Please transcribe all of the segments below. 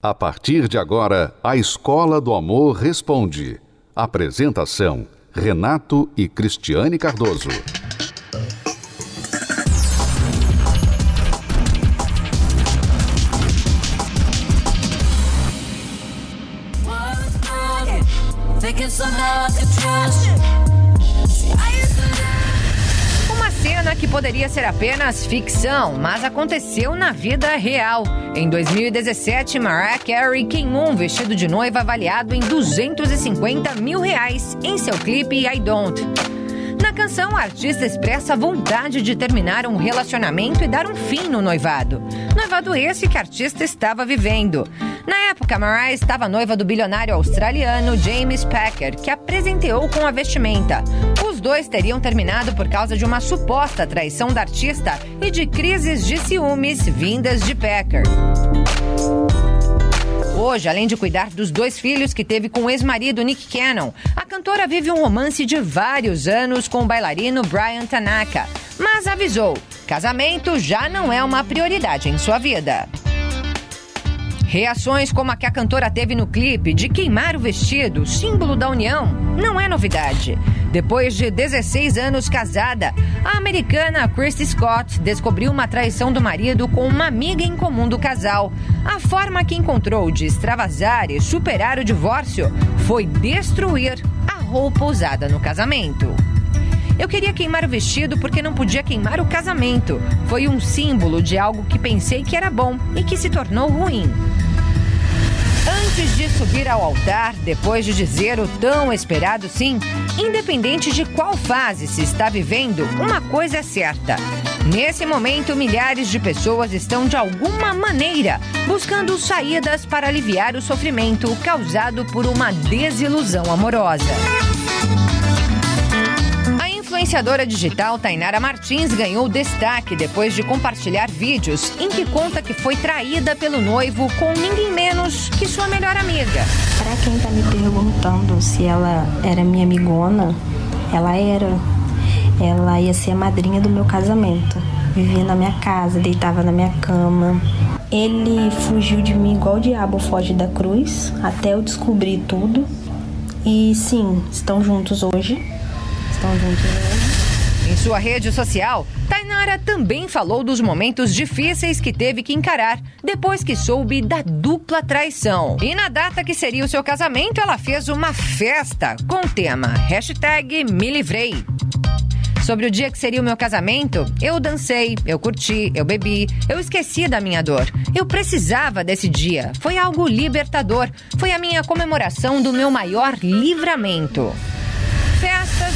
A partir de agora, a Escola do Amor Responde. Apresentação: Renato e Cristiane Cardoso. Cena que poderia ser apenas ficção, mas aconteceu na vida real. Em 2017, Mariah Carey queimou um vestido de noiva avaliado em 250 mil reais em seu clipe I Don't. Canção, a artista expressa a vontade de terminar um relacionamento e dar um fim no noivado. Noivado esse que a artista estava vivendo. Na época, Mariah estava noiva do bilionário australiano James Packer, que a presenteou com a vestimenta. Os dois teriam terminado por causa de uma suposta traição da artista e de crises de ciúmes vindas de Packer. Hoje, além de cuidar dos dois filhos que teve com o ex-marido Nick Cannon, a cantora vive um romance de vários anos com o bailarino Brian Tanaka, mas avisou: casamento já não é uma prioridade em sua vida. Reações como a que a cantora teve no clipe de queimar o vestido, símbolo da união, não é novidade. Depois de 16 anos casada, a americana Christy Scott descobriu uma traição do marido com uma amiga em comum do casal. A forma que encontrou de extravasar e superar o divórcio foi destruir a roupa usada no casamento. Eu queria queimar o vestido porque não podia queimar o casamento. Foi um símbolo de algo que pensei que era bom e que se tornou ruim. Antes de subir ao altar, depois de dizer o tão esperado sim, independente de qual fase se está vivendo, uma coisa é certa. Nesse momento, milhares de pessoas estão de alguma maneira buscando saídas para aliviar o sofrimento causado por uma desilusão amorosa influenciadora digital Tainara Martins ganhou destaque depois de compartilhar vídeos em que conta que foi traída pelo noivo com ninguém menos que sua melhor amiga. Para quem tá me perguntando se ela era minha amigona, ela era. Ela ia ser a madrinha do meu casamento. Vivia na minha casa, deitava na minha cama. Ele fugiu de mim igual o diabo foge da cruz, até eu descobrir tudo. E sim, estão juntos hoje estão juntos Em sua rede social, Tainara também falou dos momentos difíceis que teve que encarar depois que soube da dupla traição. E na data que seria o seu casamento, ela fez uma festa com o tema hashtag Me Livrei. Sobre o dia que seria o meu casamento, eu dancei, eu curti, eu bebi, eu esqueci da minha dor. Eu precisava desse dia. Foi algo libertador. Foi a minha comemoração do meu maior livramento. Festas,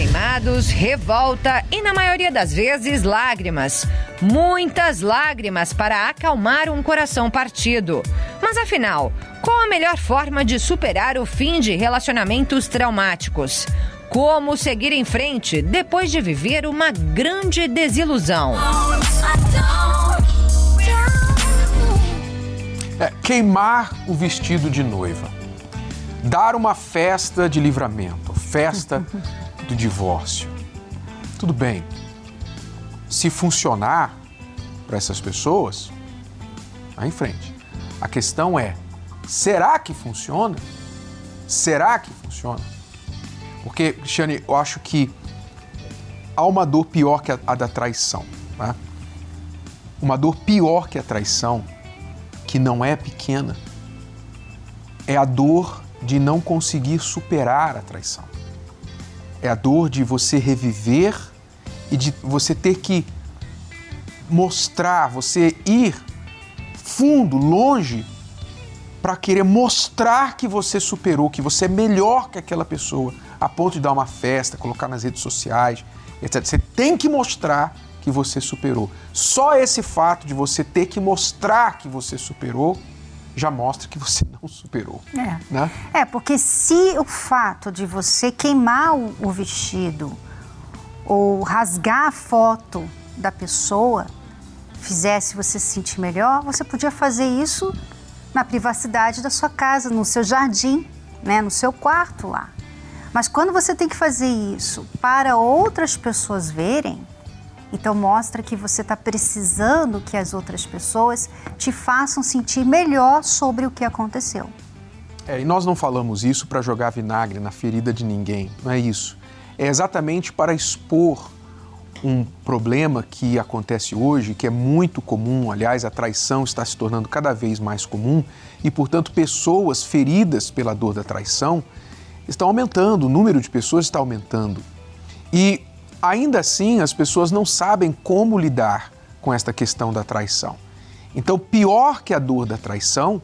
queimados, revolta e, na maioria das vezes, lágrimas. Muitas lágrimas para acalmar um coração partido. Mas afinal, qual a melhor forma de superar o fim de relacionamentos traumáticos? Como seguir em frente depois de viver uma grande desilusão? É, queimar o vestido de noiva. Dar uma festa de livramento festa do divórcio. Tudo bem. Se funcionar para essas pessoas, vai em frente. A questão é: será que funciona? Será que funciona? Porque, Cristiane, eu acho que há uma dor pior que a, a da traição. Né? Uma dor pior que a traição, que não é pequena, é a dor de não conseguir superar a traição é a dor de você reviver e de você ter que mostrar, você ir fundo, longe, para querer mostrar que você superou, que você é melhor que aquela pessoa, a ponto de dar uma festa, colocar nas redes sociais, etc. Você tem que mostrar que você superou. Só esse fato de você ter que mostrar que você superou já mostra que você não superou. É, né? é porque se o fato de você queimar o, o vestido ou rasgar a foto da pessoa fizesse você se sentir melhor, você podia fazer isso na privacidade da sua casa, no seu jardim, né, no seu quarto lá. Mas quando você tem que fazer isso para outras pessoas verem, Então mostra que você está precisando que as outras pessoas te façam sentir melhor sobre o que aconteceu. É, e nós não falamos isso para jogar vinagre na ferida de ninguém, não é isso. É exatamente para expor um problema que acontece hoje, que é muito comum, aliás, a traição está se tornando cada vez mais comum e, portanto, pessoas feridas pela dor da traição estão aumentando, o número de pessoas está aumentando. E ainda assim, as pessoas não sabem como lidar com esta questão da traição. Então, pior que a dor da traição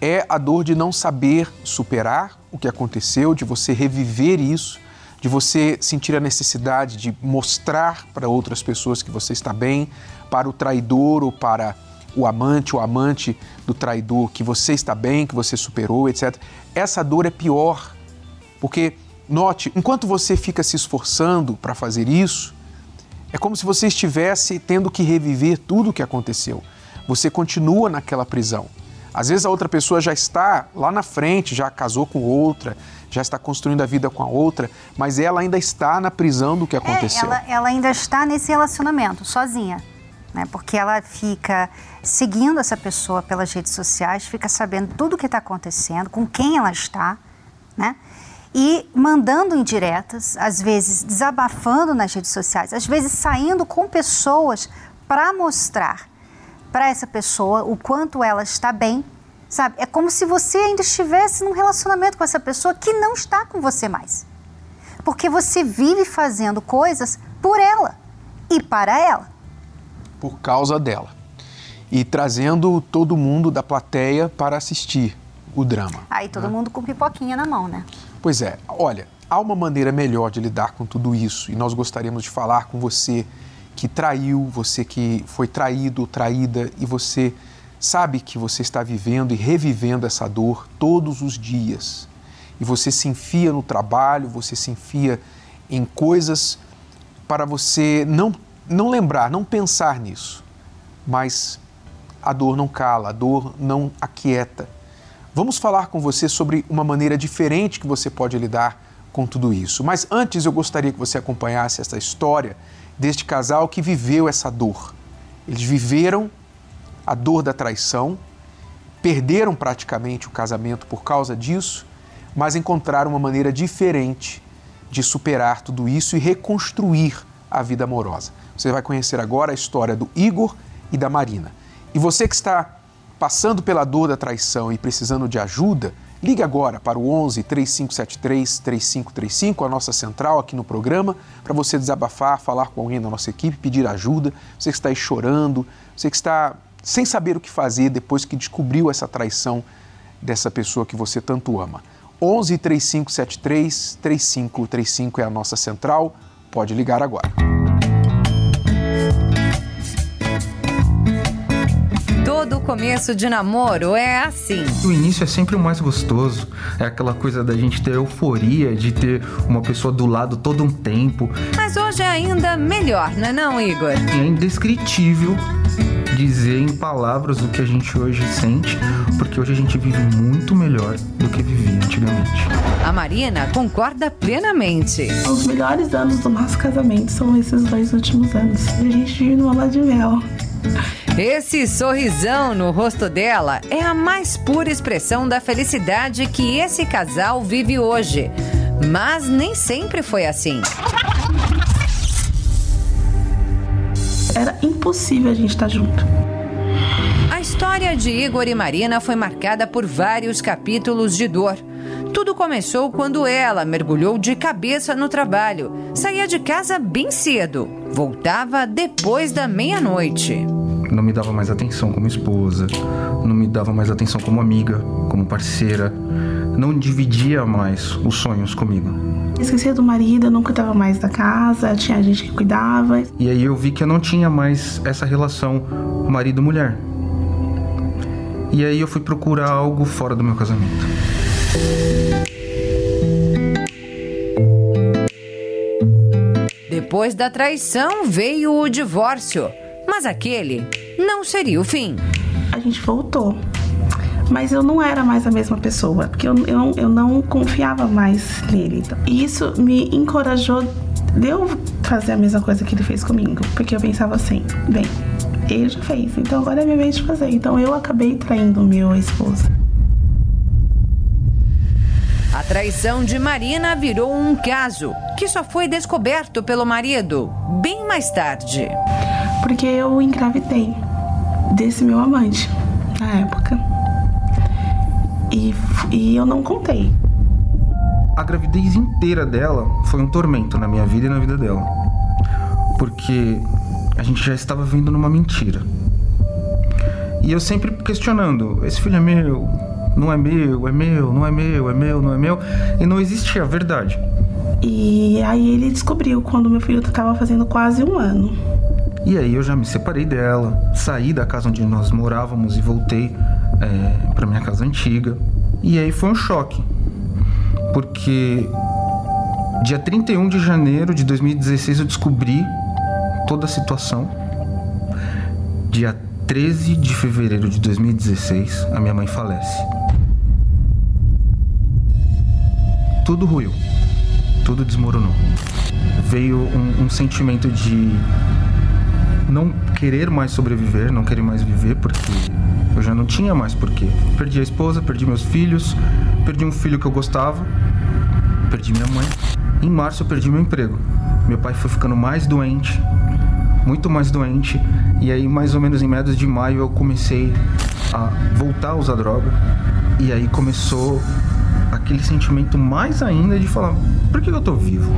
é a dor de não saber superar o que aconteceu, de você reviver isso de você sentir a necessidade de mostrar para outras pessoas que você está bem, para o traidor ou para o amante ou amante do traidor que você está bem, que você superou, etc. Essa dor é pior, porque note, enquanto você fica se esforçando para fazer isso, é como se você estivesse tendo que reviver tudo o que aconteceu. Você continua naquela prisão. Às vezes a outra pessoa já está lá na frente, já casou com outra, já está construindo a vida com a outra, mas ela ainda está na prisão do que é, aconteceu. É, ela, ela ainda está nesse relacionamento, sozinha. Né? Porque ela fica seguindo essa pessoa pelas redes sociais, fica sabendo tudo o que está acontecendo, com quem ela está, né? E mandando indiretas, às vezes desabafando nas redes sociais, às vezes saindo com pessoas para mostrar para essa pessoa o quanto ela está bem Sabe? É como se você ainda estivesse num relacionamento com essa pessoa que não está com você mais. Porque você vive fazendo coisas por ela e para ela. Por causa dela. E trazendo todo mundo da plateia para assistir o drama. Aí todo né? mundo com pipoquinha na mão, né? Pois é. Olha, há uma maneira melhor de lidar com tudo isso e nós gostaríamos de falar com você que traiu, você que foi traído, traída e você sabe que você está vivendo e revivendo essa dor todos os dias. E você se enfia no trabalho, você se enfia em coisas para você não, não lembrar, não pensar nisso. Mas a dor não cala, a dor não aquieta. Vamos falar com você sobre uma maneira diferente que você pode lidar com tudo isso. Mas antes eu gostaria que você acompanhasse essa história deste casal que viveu essa dor. Eles viveram a dor da traição, perderam praticamente o casamento por causa disso, mas encontraram uma maneira diferente de superar tudo isso e reconstruir a vida amorosa. Você vai conhecer agora a história do Igor e da Marina. E você que está passando pela dor da traição e precisando de ajuda, ligue agora para o 11 3573 3535, a nossa central aqui no programa, para você desabafar, falar com alguém da nossa equipe, pedir ajuda. Você que está aí chorando, você que está sem saber o que fazer depois que descobriu essa traição dessa pessoa que você tanto ama. 11 3573 3535 é a nossa central. Pode ligar agora. Todo começo de namoro é assim. O início é sempre o mais gostoso. É aquela coisa da gente ter euforia, de ter uma pessoa do lado todo um tempo. Mas hoje é ainda melhor, não é não, Igor? É indescritível dizer em palavras o que a gente hoje sente, porque hoje a gente vive muito melhor do que vivia antigamente. A Marina concorda plenamente. Os melhores anos do nosso casamento são esses dois últimos anos. A gente vive numa lua de mel. Esse sorrisão no rosto dela é a mais pura expressão da felicidade que esse casal vive hoje. Mas nem sempre foi assim. era impossível a gente estar junto. A história de Igor e Marina foi marcada por vários capítulos de dor. Tudo começou quando ela mergulhou de cabeça no trabalho. Saía de casa bem cedo, voltava depois da meia-noite. Não me dava mais atenção como esposa, não me dava mais atenção como amiga, como parceira, não dividia mais os sonhos comigo. Esquecia do marido, não cuidava mais da casa, tinha gente que cuidava. E aí eu vi que eu não tinha mais essa relação marido-mulher. E aí eu fui procurar algo fora do meu casamento. Depois da traição veio o divórcio, mas aquele não seria o fim. A gente voltou mas eu não era mais a mesma pessoa, porque eu, eu, eu não confiava mais nele. E isso me encorajou de eu fazer a mesma coisa que ele fez comigo, porque eu pensava assim, bem, ele já fez, então agora é minha vez de fazer. Então eu acabei traindo o meu esposo. A traição de Marina virou um caso que só foi descoberto pelo marido bem mais tarde. Porque eu engravidei desse meu amante na época. E, e eu não contei. A gravidez inteira dela foi um tormento na minha vida e na vida dela. Porque a gente já estava vivendo numa mentira. E eu sempre questionando: esse filho é meu, não é meu, é meu, não é meu, é meu, não é meu. E não existia a verdade. E aí ele descobriu quando meu filho estava fazendo quase um ano. E aí eu já me separei dela, saí da casa onde nós morávamos e voltei é, para minha casa antiga. E aí foi um choque, porque dia 31 de janeiro de 2016 eu descobri toda a situação. Dia 13 de fevereiro de 2016, a minha mãe falece. tudo ruiu, tudo desmoronou. Veio um, um sentimento de não querer mais sobreviver, não querer mais viver, porque eu já não tinha mais porquê. Perdi a esposa, perdi meus filhos, perdi um filho que eu gostava, perdi minha mãe. Em março eu perdi meu emprego. Meu pai foi ficando mais doente, muito mais doente, e aí mais ou menos em meados de maio eu comecei a voltar a usar droga. E aí começou aquele sentimento mais ainda de falar: por que eu tô vivo?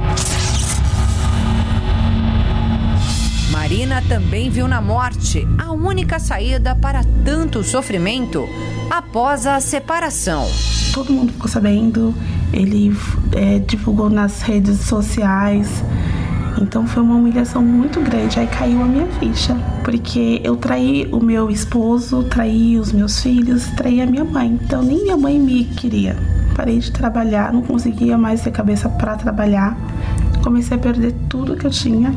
Marina também viu na morte a única saída para tanto sofrimento após a separação. Todo mundo ficou sabendo, ele é, divulgou nas redes sociais. Então foi uma humilhação muito grande. Aí caiu a minha ficha, porque eu traí o meu esposo, traí os meus filhos, traí a minha mãe. Então nem minha mãe me queria parei de trabalhar, não conseguia mais ter cabeça para trabalhar. Comecei a perder tudo que eu tinha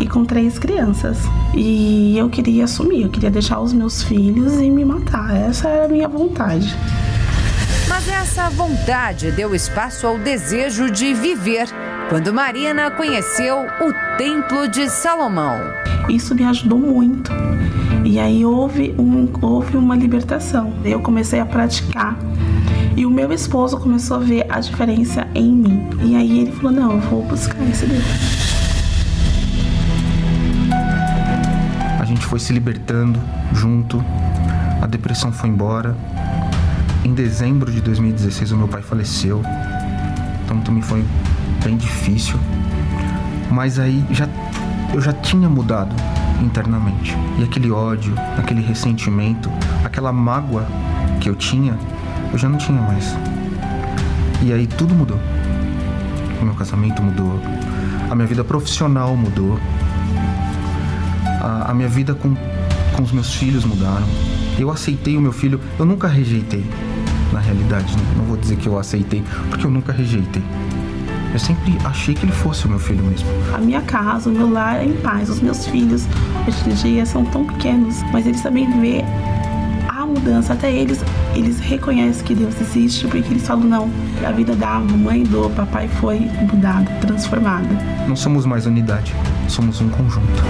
e com três crianças. E eu queria assumir, eu queria deixar os meus filhos e me matar. Essa era a minha vontade. Mas essa vontade deu espaço ao desejo de viver quando Marina conheceu o Templo de Salomão. Isso me ajudou muito. E aí houve, um, houve uma libertação. Eu comecei a praticar e o meu esposo começou a ver a diferença em mim. E aí ele falou: Não, eu vou buscar esse Deus. Foi se libertando junto, a depressão foi embora. Em dezembro de 2016, o meu pai faleceu, então também foi bem difícil. Mas aí já, eu já tinha mudado internamente. E aquele ódio, aquele ressentimento, aquela mágoa que eu tinha, eu já não tinha mais. E aí tudo mudou. O meu casamento mudou, a minha vida profissional mudou, a, a minha vida com, com os meus filhos mudaram. Eu aceitei o meu filho, eu nunca rejeitei, na realidade. Não, não vou dizer que eu aceitei, porque eu nunca rejeitei. Eu sempre achei que ele fosse o meu filho mesmo. A minha casa, o meu lar é em paz. Os meus filhos, hoje em dia, são tão pequenos, mas eles também vê a mudança. Até eles eles reconhecem que Deus existe porque eles falam: não, a vida da mamãe e do papai foi mudada, transformada. Não somos mais unidade, somos um conjunto.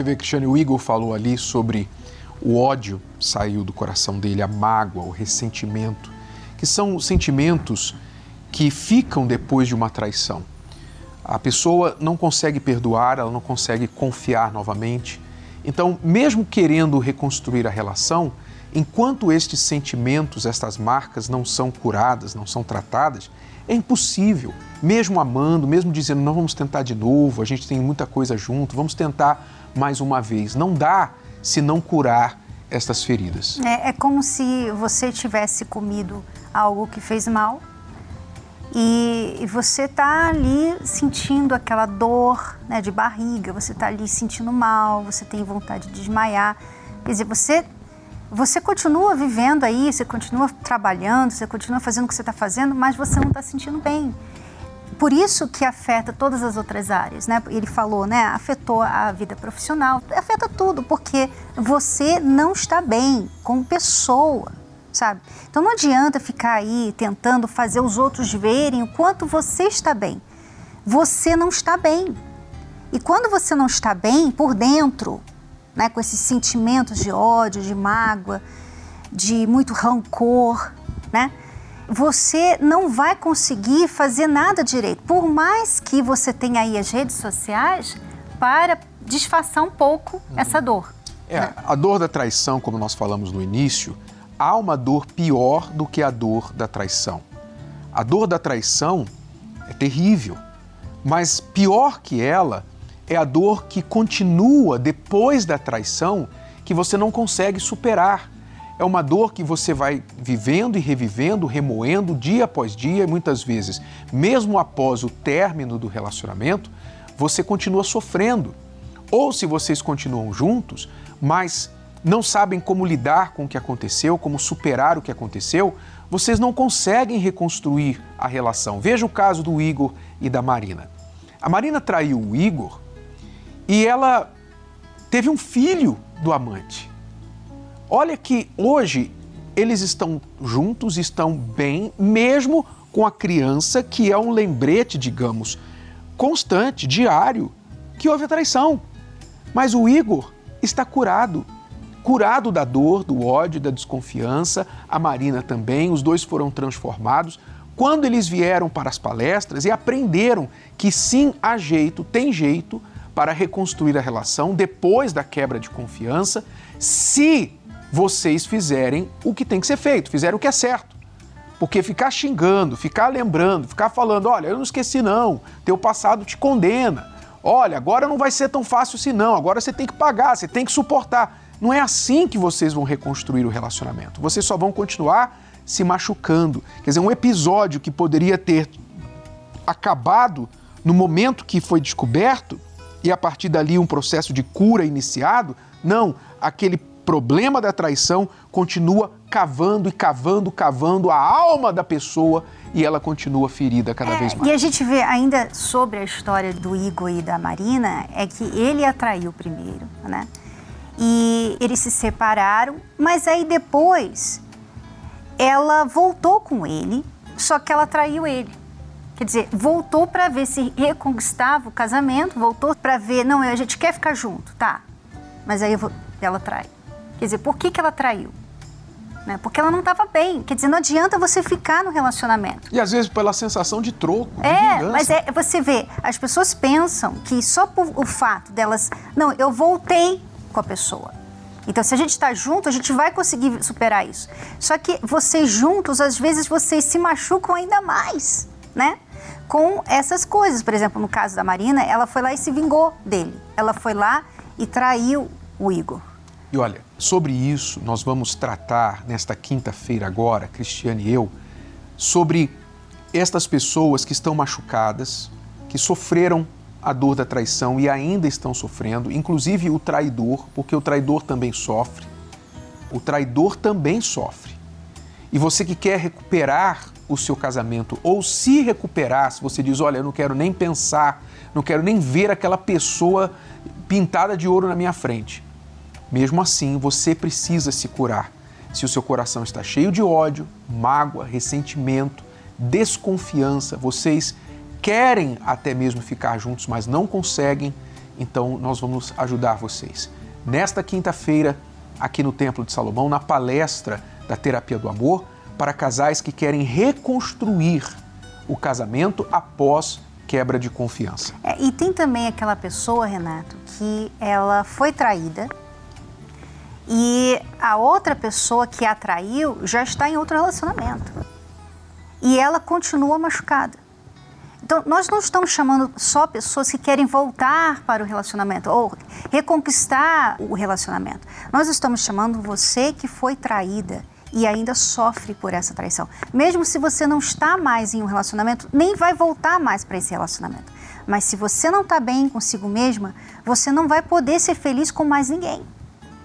Você vê, Cristiane, o Igor falou ali sobre o ódio saiu do coração dele, a mágoa, o ressentimento, que são sentimentos que ficam depois de uma traição. A pessoa não consegue perdoar, ela não consegue confiar novamente então, mesmo querendo reconstruir a relação, enquanto estes sentimentos, estas marcas não são curadas, não são tratadas, é impossível, mesmo amando, mesmo dizendo, não vamos tentar de novo, a gente tem muita coisa junto, vamos tentar mais uma vez. Não dá se não curar estas feridas. É, é como se você tivesse comido algo que fez mal e, você está ali sentindo aquela dor né, de barriga, você está ali sentindo mal, você tem vontade de desmaiar. Quer dizer, você, você continua vivendo aí, você continua trabalhando, você continua fazendo o que você está fazendo, mas você não está sentindo bem. Por isso que afeta todas as outras áreas, né? Ele falou, né? Afetou a vida profissional, afeta tudo, porque você não está bem como pessoa. sabe? Então não adianta ficar aí tentando fazer os outros verem o quanto você está bem. Você não está bem. E quando você não está bem por dentro, né, com esses sentimentos de ódio, de mágoa, de muito rancor, né? Você não vai conseguir fazer nada direito. Por mais que você tenha aí as redes sociais para disfarçar um pouco uhum. essa dor. É, né? a dor da traição, como nós falamos no início, há uma dor pior do que a dor da traição. A dor da traição é terrível, mas pior que ela é a dor que continua depois da traição que você não consegue superar. É uma dor que você vai vivendo e revivendo, remoendo dia após dia e muitas vezes, mesmo após o término do relacionamento, você continua sofrendo. Ou se vocês continuam juntos, mas não sabem como lidar com o que aconteceu, como superar o que aconteceu, vocês não conseguem reconstruir a relação. Veja o caso do Igor e da Marina. A Marina traiu o Igor e ela teve um filho do amante. Olha que hoje eles estão juntos, estão bem, mesmo com a criança que é um lembrete, digamos, constante, diário, que houve a traição. Mas o Igor está curado, curado da dor, do ódio, da desconfiança, a Marina também, os dois foram transformados quando eles vieram para as palestras e aprenderam que sim, há jeito, tem jeito para reconstruir a relação depois da quebra de confiança, se vocês fizerem o que tem que ser feito, fizerem o que é certo. Porque ficar xingando, ficar lembrando, ficar falando, olha, eu não esqueci não, teu passado te condena. Olha, agora não vai ser tão fácil assim não, agora você tem que pagar, você tem que suportar. Não é assim que vocês vão reconstruir o relacionamento. Vocês só vão continuar se machucando. Quer dizer, um episódio que poderia ter acabado no momento que foi descoberto e a partir dali um processo de cura iniciado, não, aquele problema da traição continua cavando e cavando, cavando a alma da pessoa e ela continua ferida cada é, vez mais. E a gente vê ainda sobre a história do Igor e da Marina, é que ele atraiu primeiro, né? E eles se separaram, mas aí depois ela voltou com ele, só que ela traiu ele. Quer dizer, voltou para ver se reconquistava o casamento, voltou para ver, não, a gente quer ficar junto, tá? Mas aí ela trai. Quer dizer, por que, que ela traiu? Né? Porque ela não estava bem. Quer dizer, não adianta você ficar no relacionamento. E às vezes pela sensação de troco. É, de mas é, você vê, as pessoas pensam que só por o fato delas. Não, eu voltei com a pessoa. Então, se a gente está junto, a gente vai conseguir superar isso. Só que vocês juntos, às vezes, vocês se machucam ainda mais, né? com essas coisas. Por exemplo, no caso da Marina, ela foi lá e se vingou dele. Ela foi lá e traiu o Igor. E olha, sobre isso nós vamos tratar nesta quinta-feira agora, Cristiane e eu, sobre estas pessoas que estão machucadas, que sofreram a dor da traição e ainda estão sofrendo, inclusive o traidor, porque o traidor também sofre. O traidor também sofre. E você que quer recuperar o seu casamento ou se recuperar, se você diz, olha, eu não quero nem pensar, não quero nem ver aquela pessoa pintada de ouro na minha frente. Mesmo assim, você precisa se curar. Se o seu coração está cheio de ódio, mágoa, ressentimento, desconfiança, vocês querem até mesmo ficar juntos, mas não conseguem, então nós vamos ajudar vocês. Nesta quinta-feira, aqui no Templo de Salomão, na palestra da Terapia do Amor, para casais que querem reconstruir o casamento após quebra de confiança. É, e tem também aquela pessoa, Renato, que ela foi traída e a outra pessoa que a traiu já está em outro relacionamento. E ela continua machucada. Então, nós não estamos chamando só pessoas que querem voltar para o relacionamento ou reconquistar o relacionamento. Nós estamos chamando você que foi traída e ainda sofre por essa traição. Mesmo se você não está mais em um relacionamento, nem vai voltar mais para esse relacionamento. Mas se você não está bem consigo mesma, você não vai poder ser feliz com mais ninguém.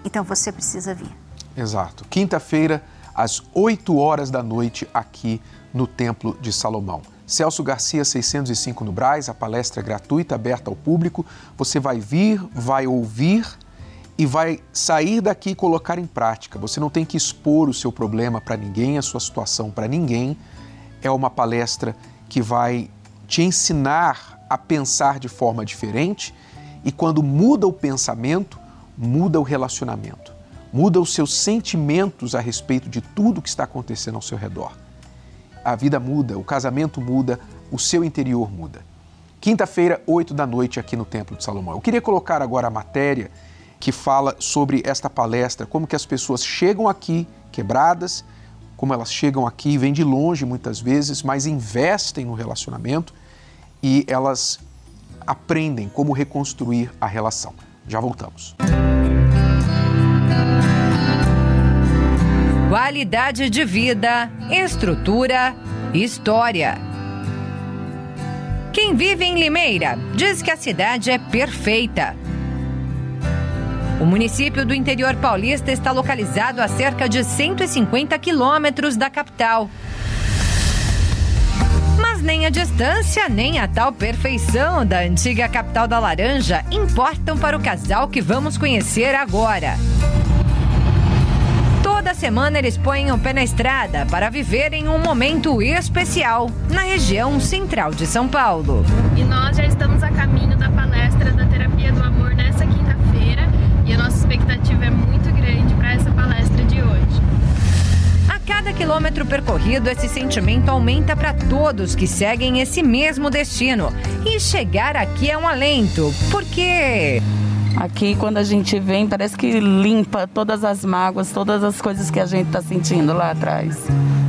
Então você precisa vir. Exato. Quinta-feira, às 8 horas da noite, aqui no Templo de Salomão. Celso Garcia 605 no Braz, a palestra é gratuita, aberta ao público. Você vai vir, vai ouvir e vai sair daqui e colocar em prática. Você não tem que expor o seu problema para ninguém, a sua situação para ninguém. É uma palestra que vai te ensinar a pensar de forma diferente e quando muda o pensamento, muda o relacionamento, muda os seus sentimentos a respeito de tudo que está acontecendo ao seu redor. A vida muda, o casamento muda, o seu interior muda. Quinta-feira, 8 da noite, aqui no Templo de Salomão. Eu queria colocar agora a matéria que fala sobre esta palestra, como que as pessoas chegam aqui quebradas, como elas chegam aqui, vêm de longe muitas vezes, mas investem no relacionamento e elas aprendem como reconstruir a relação. Já voltamos. Qualidade de vida, estrutura, história. Quem vive em Limeira diz que a cidade é perfeita. O município do interior paulista está localizado a cerca de 150 quilômetros da capital. Nem a distância, nem a tal perfeição da antiga capital da Laranja importam para o casal que vamos conhecer agora. Toda semana eles põem o pé na estrada para viverem um momento especial na região central de São Paulo. E nós já estamos a caminho da palestra da Terapia do Amor nessa quinta-feira e a nossa expectativa é muito grande para essa palestra cada quilômetro percorrido, esse sentimento aumenta para todos que seguem esse mesmo destino. E chegar aqui é um alento, porque Aqui, quando a gente vem, parece que limpa todas as mágoas, todas as coisas que a gente está sentindo lá atrás.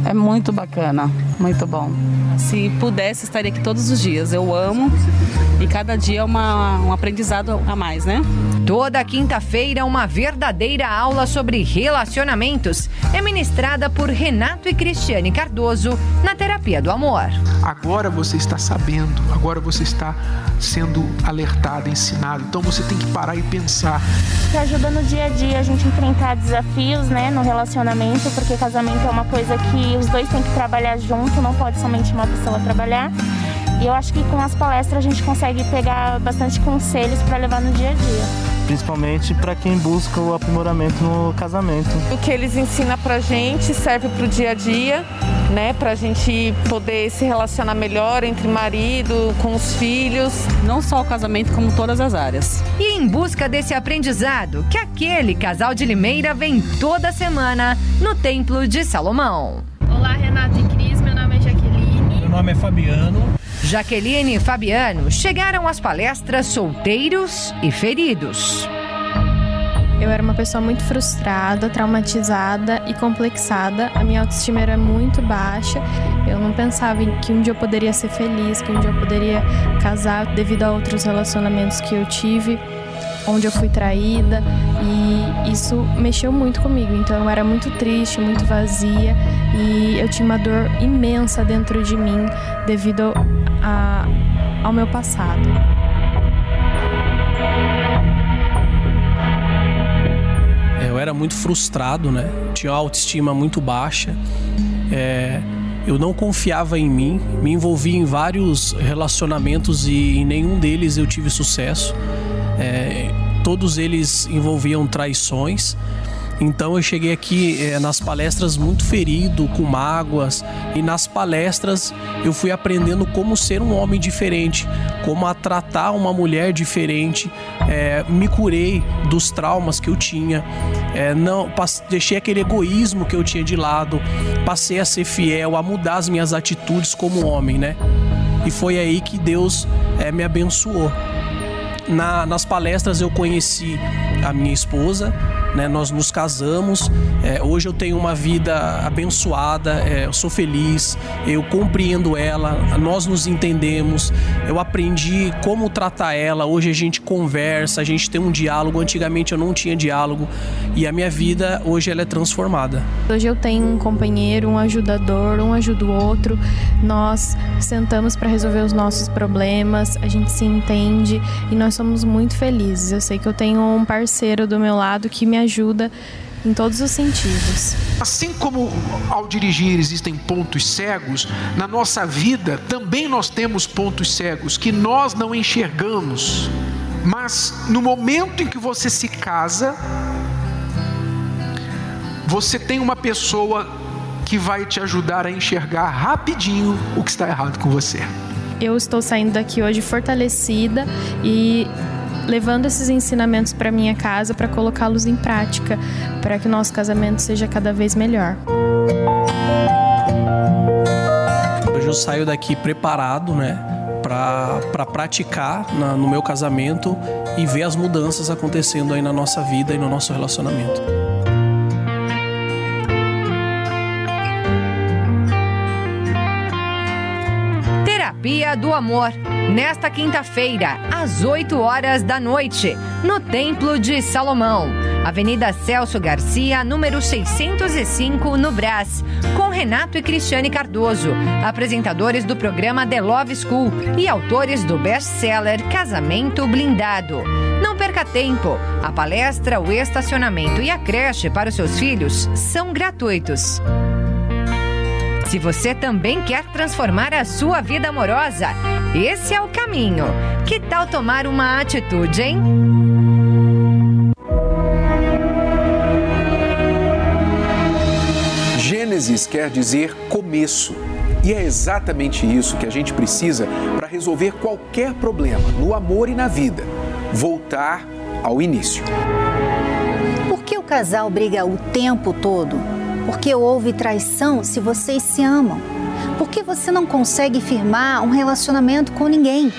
É muito bacana, muito bom. Se pudesse, estaria aqui todos os dias. Eu amo e cada dia é uma, um aprendizado a mais, né? Toda quinta-feira, uma verdadeira aula sobre relacionamentos é ministrada por Renato e Cristiane Cardoso na Terapia do Amor. Agora você está sabendo, agora você está sendo alertado, ensinado. Então você tem que parar e pensar. Que ajuda no dia a dia a gente enfrentar desafios, né, no relacionamento, porque casamento é uma coisa que os dois têm que trabalhar junto, não pode somente uma pessoa trabalhar. E eu acho que com as palestras a gente consegue pegar bastante conselhos para levar no dia a dia principalmente para quem busca o aprimoramento no casamento. O que eles ensinam para gente serve para o dia a dia, né? Para a gente poder se relacionar melhor entre marido, com os filhos. Não só o casamento, como todas as áreas. E em busca desse aprendizado, que aquele casal de Limeira vem toda semana no Templo de Salomão. Olá, Renata e Cris, meu nome é Jaqueline. Meu nome é Fabiano. Jaqueline e Fabiano chegaram às palestras solteiros e feridos. Eu era uma pessoa muito frustrada, traumatizada e complexada. A minha autoestima era muito baixa. Eu não pensava em que um dia eu poderia ser feliz, que um dia eu poderia casar devido a outros relacionamentos que eu tive onde eu fui traída e isso mexeu muito comigo. Então eu era muito triste, muito vazia e eu tinha uma dor imensa dentro de mim devido a, ao meu passado. É, eu era muito frustrado, né? Tinha uma autoestima muito baixa. É, eu não confiava em mim, me envolvi em vários relacionamentos e em nenhum deles eu tive sucesso. É, todos eles envolviam traições. Então eu cheguei aqui é, nas palestras muito ferido, com mágoas, e nas palestras eu fui aprendendo como ser um homem diferente, como a tratar uma mulher diferente. É, me curei dos traumas que eu tinha, é, não deixei aquele egoísmo que eu tinha de lado, passei a ser fiel, a mudar as minhas atitudes como homem, né? E foi aí que Deus me abençoou. Na, nas palestras eu conheci a minha esposa, né? Nós nos casamos. É, hoje eu tenho uma vida abençoada, é, eu sou feliz, eu compreendo ela, nós nos entendemos, eu aprendi como tratar ela. Hoje a gente conversa, a gente tem um diálogo. Antigamente eu não tinha diálogo e a minha vida hoje ela é transformada. Hoje eu tenho um companheiro, um ajudador, um ajuda o outro. Nós sentamos para resolver os nossos problemas, a gente se entende e nós somos muito felizes. Eu sei que eu tenho um parceiro do meu lado que me me ajuda em todos os sentidos. Assim como ao dirigir existem pontos cegos, na nossa vida também nós temos pontos cegos que nós não enxergamos, Mas no momento em que você se casa, você tem uma pessoa que vai te ajudar a enxergar rapidinho o que está errado com você. Eu estou saindo daqui hoje fortalecida e levando esses ensinamentos para minha casa para colocá-los em prática, para que o nosso casamento seja cada vez melhor. Hoje eu saio daqui preparado, né, para pra praticar na, no meu casamento e ver as mudanças acontecendo aí na nossa vida e no nosso relacionamento. Terapia do Amor, nesta quinta-feira, às 8 horas da noite, no Templo de Salomão, Avenida Celso Garcia, número 605, no Brás, com Renato e Cristiane Cardoso, apresentadores do programa The Love School e autores do best-seller Casamento Blindado. Não perca tempo, a palestra, o estacionamento e a creche para os seus filhos são gratuitos. Se você também quer transformar a sua vida amorosa, esse é o caminho. Que tal tomar uma atitude, hein? Gênesis quer dizer começo. E é exatamente isso que a gente precisa para resolver qualquer problema no amor e na vida: voltar ao início. Por que o casal briga o tempo todo? Porque houve traição se vocês se amam. Por que você não consegue firmar um relacionamento com ninguém?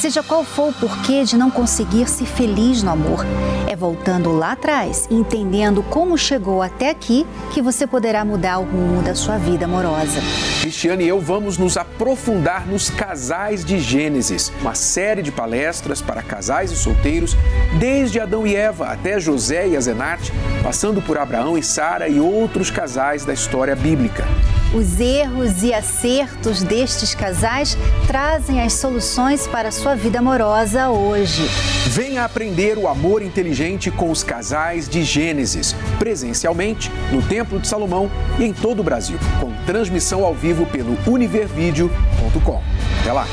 Seja qual for o porquê de não conseguir ser feliz no amor, é voltando lá atrás e entendendo como chegou até aqui que você poderá mudar o rumo da sua vida amorosa. Cristiane e eu vamos nos aprofundar nos casais de Gênesis, uma série de palestras para casais e solteiros, desde Adão e Eva até José e Azenate, passando por Abraão e Sara e outros casais da história bíblica. Os erros e acertos destes casais trazem as soluções para a sua vida amorosa hoje. Venha aprender o amor inteligente com os casais de Gênesis, presencialmente no Templo de Salomão e em todo o Brasil, com transmissão ao vivo pelo univervideo.com. Até lá!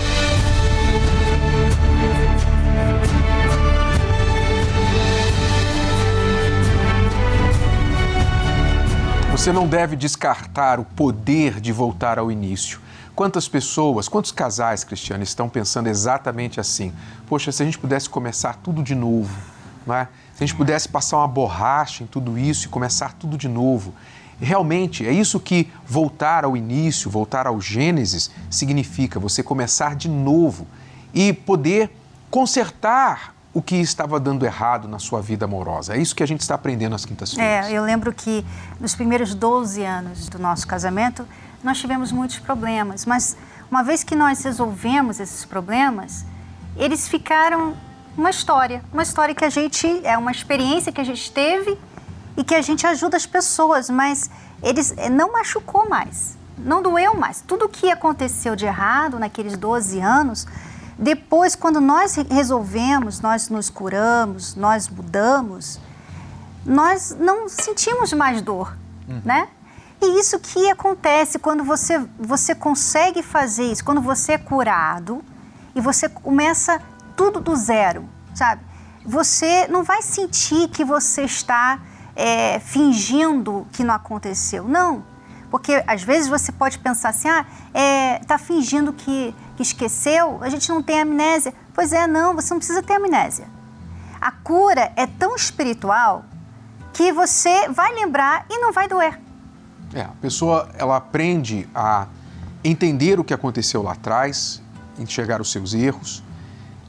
Você não deve descartar o poder de voltar ao início. Quantas pessoas, quantos casais cristianos estão pensando exatamente assim? Poxa, se a gente pudesse começar tudo de novo, não é? se a gente pudesse passar uma borracha em tudo isso e começar tudo de novo. Realmente, é isso que voltar ao início, voltar ao Gênesis, significa você começar de novo e poder consertar o que estava dando errado na sua vida amorosa. É isso que a gente está aprendendo nas quintas-feiras. É, eu lembro que nos primeiros 12 anos do nosso casamento, nós tivemos muitos problemas, mas uma vez que nós resolvemos esses problemas, eles ficaram uma história, uma história que a gente é uma experiência que a gente teve e que a gente ajuda as pessoas, mas eles eh, não machucou mais, não doeu mais. Tudo o que aconteceu de errado naqueles 12 anos depois, quando nós resolvemos, nós nos curamos, nós mudamos, nós não sentimos mais dor, uhum. né? E isso que acontece quando você, você consegue fazer isso, quando você é curado e você começa tudo do zero, sabe? Você não vai sentir que você está é, fingindo que não aconteceu. Não. Porque às vezes você pode pensar assim, ah, é, tá fingindo que, que esqueceu, a gente não tem amnésia. Pois é, não, você não precisa ter amnésia. A cura é tão espiritual que você vai lembrar e não vai doer. É, a pessoa ela aprende a entender o que aconteceu lá atrás, enxergar os seus erros,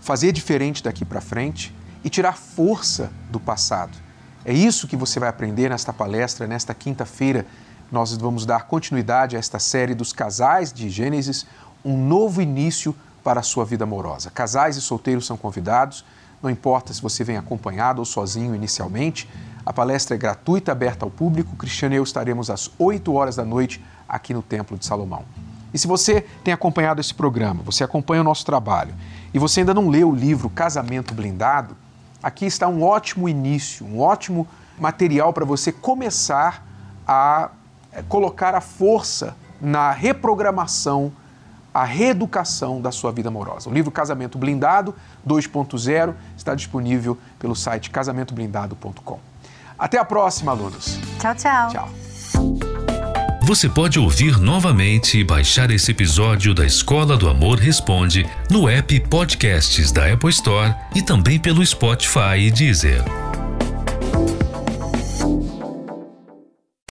fazer diferente daqui para frente e tirar força do passado. É isso que você vai aprender nesta palestra, nesta quinta-feira, nós vamos dar continuidade a esta série dos casais de Gênesis, um novo início para a sua vida amorosa. Casais e solteiros são convidados, não importa se você vem acompanhado ou sozinho inicialmente. A palestra é gratuita, aberta ao público. Cristiano e eu estaremos às 8 horas da noite aqui no Templo de Salomão. E se você tem acompanhado esse programa, você acompanha o nosso trabalho e você ainda não leu o livro Casamento Blindado, aqui está um ótimo início, um ótimo material para você começar a colocar a força na reprogramação a reeducação da sua vida amorosa. O livro Casamento Blindado 2.0 está disponível pelo site casamentoblindado.com. Até a próxima, alunos. Tchau, tchau. Tchau. Você pode ouvir novamente e baixar esse episódio da Escola do Amor Responde no app Podcasts da Apple Store e também pelo Spotify e Deezer.